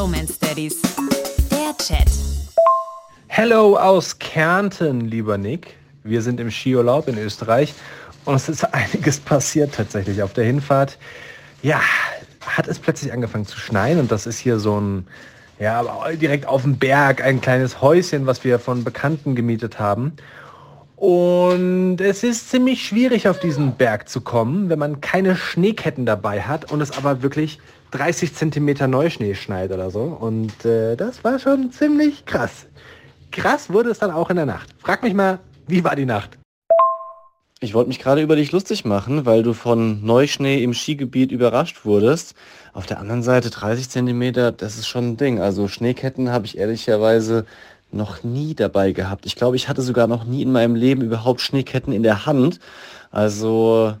Bromance Daddies. Der Chat. Hello aus Kärnten, lieber Nick. Wir sind im Skiurlaub in Österreich und es ist einiges passiert tatsächlich auf der Hinfahrt. Ja, hat es plötzlich angefangen zu schneien und das ist hier so ein, ja, direkt auf dem Berg, ein kleines Häuschen, was wir von Bekannten gemietet haben. Und es ist ziemlich schwierig auf diesen Berg zu kommen, wenn man keine Schneeketten dabei hat und es aber wirklich 30 Zentimeter Neuschnee schneit oder so. Und äh, das war schon ziemlich krass. Krass wurde es dann auch in der Nacht. Frag mich mal, wie war die Nacht? Ich wollte mich gerade über dich lustig machen, weil du von Neuschnee im Skigebiet überrascht wurdest. Auf der anderen Seite 30 Zentimeter, das ist schon ein Ding. Also Schneeketten habe ich ehrlicherweise noch nie dabei gehabt. Ich glaube, ich hatte sogar noch nie in meinem Leben überhaupt Schneeketten in der Hand. Also,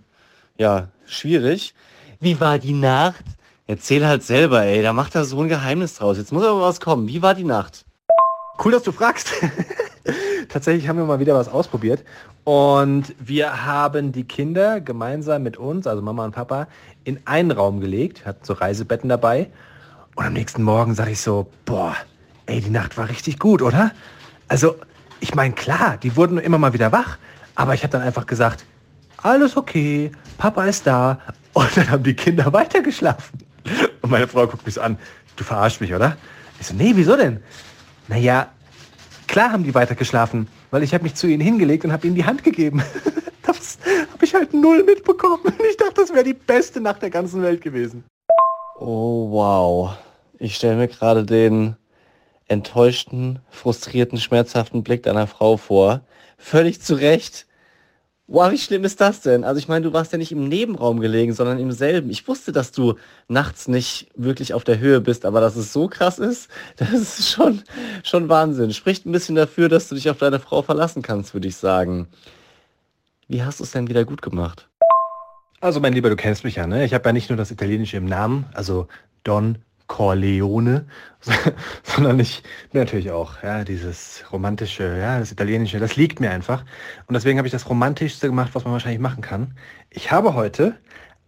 ja, schwierig. Wie war die Nacht? Erzähl halt selber, ey. Da macht er so ein Geheimnis draus. Jetzt muss aber was kommen. Wie war die Nacht? Cool, dass du fragst. Tatsächlich haben wir mal wieder was ausprobiert. Und wir haben die Kinder gemeinsam mit uns, also Mama und Papa, in einen Raum gelegt, hatten so Reisebetten dabei. Und am nächsten Morgen sage ich so, boah, ey, die Nacht war richtig gut, oder? Also, ich meine, klar, die wurden immer mal wieder wach, aber ich habe dann einfach gesagt, alles okay, Papa ist da. Und dann haben die Kinder weitergeschlafen. Und meine Frau guckt mich so an, du verarschst mich, oder? Ich so, nee, wieso denn? Naja, klar haben die weitergeschlafen, weil ich habe mich zu ihnen hingelegt und habe ihnen die Hand gegeben. Das habe ich halt null mitbekommen. Ich dachte, das wäre die beste Nacht der ganzen Welt gewesen. Oh wow. Ich stelle mir gerade den enttäuschten, frustrierten, schmerzhaften Blick deiner Frau vor. Völlig zu Recht. Wow, wie schlimm ist das denn? Also ich meine, du warst ja nicht im Nebenraum gelegen, sondern im selben. Ich wusste, dass du nachts nicht wirklich auf der Höhe bist, aber dass es so krass ist, das ist schon, schon Wahnsinn. Spricht ein bisschen dafür, dass du dich auf deine Frau verlassen kannst, würde ich sagen. Wie hast du es denn wieder gut gemacht? Also mein Lieber, du kennst mich ja, ne? Ich habe ja nicht nur das Italienische im Namen, also Don Corleone, sondern ich bin natürlich auch, ja, dieses romantische, ja, das italienische, das liegt mir einfach. Und deswegen habe ich das romantischste gemacht, was man wahrscheinlich machen kann. Ich habe heute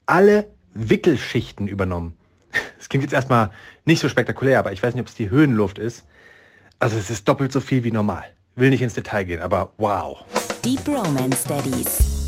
alle Wickelschichten übernommen. Das klingt jetzt erstmal nicht so spektakulär, aber ich weiß nicht, ob es die Höhenluft ist. Also es ist doppelt so viel wie normal. Will nicht ins Detail gehen, aber wow. Die Bromance Daddies.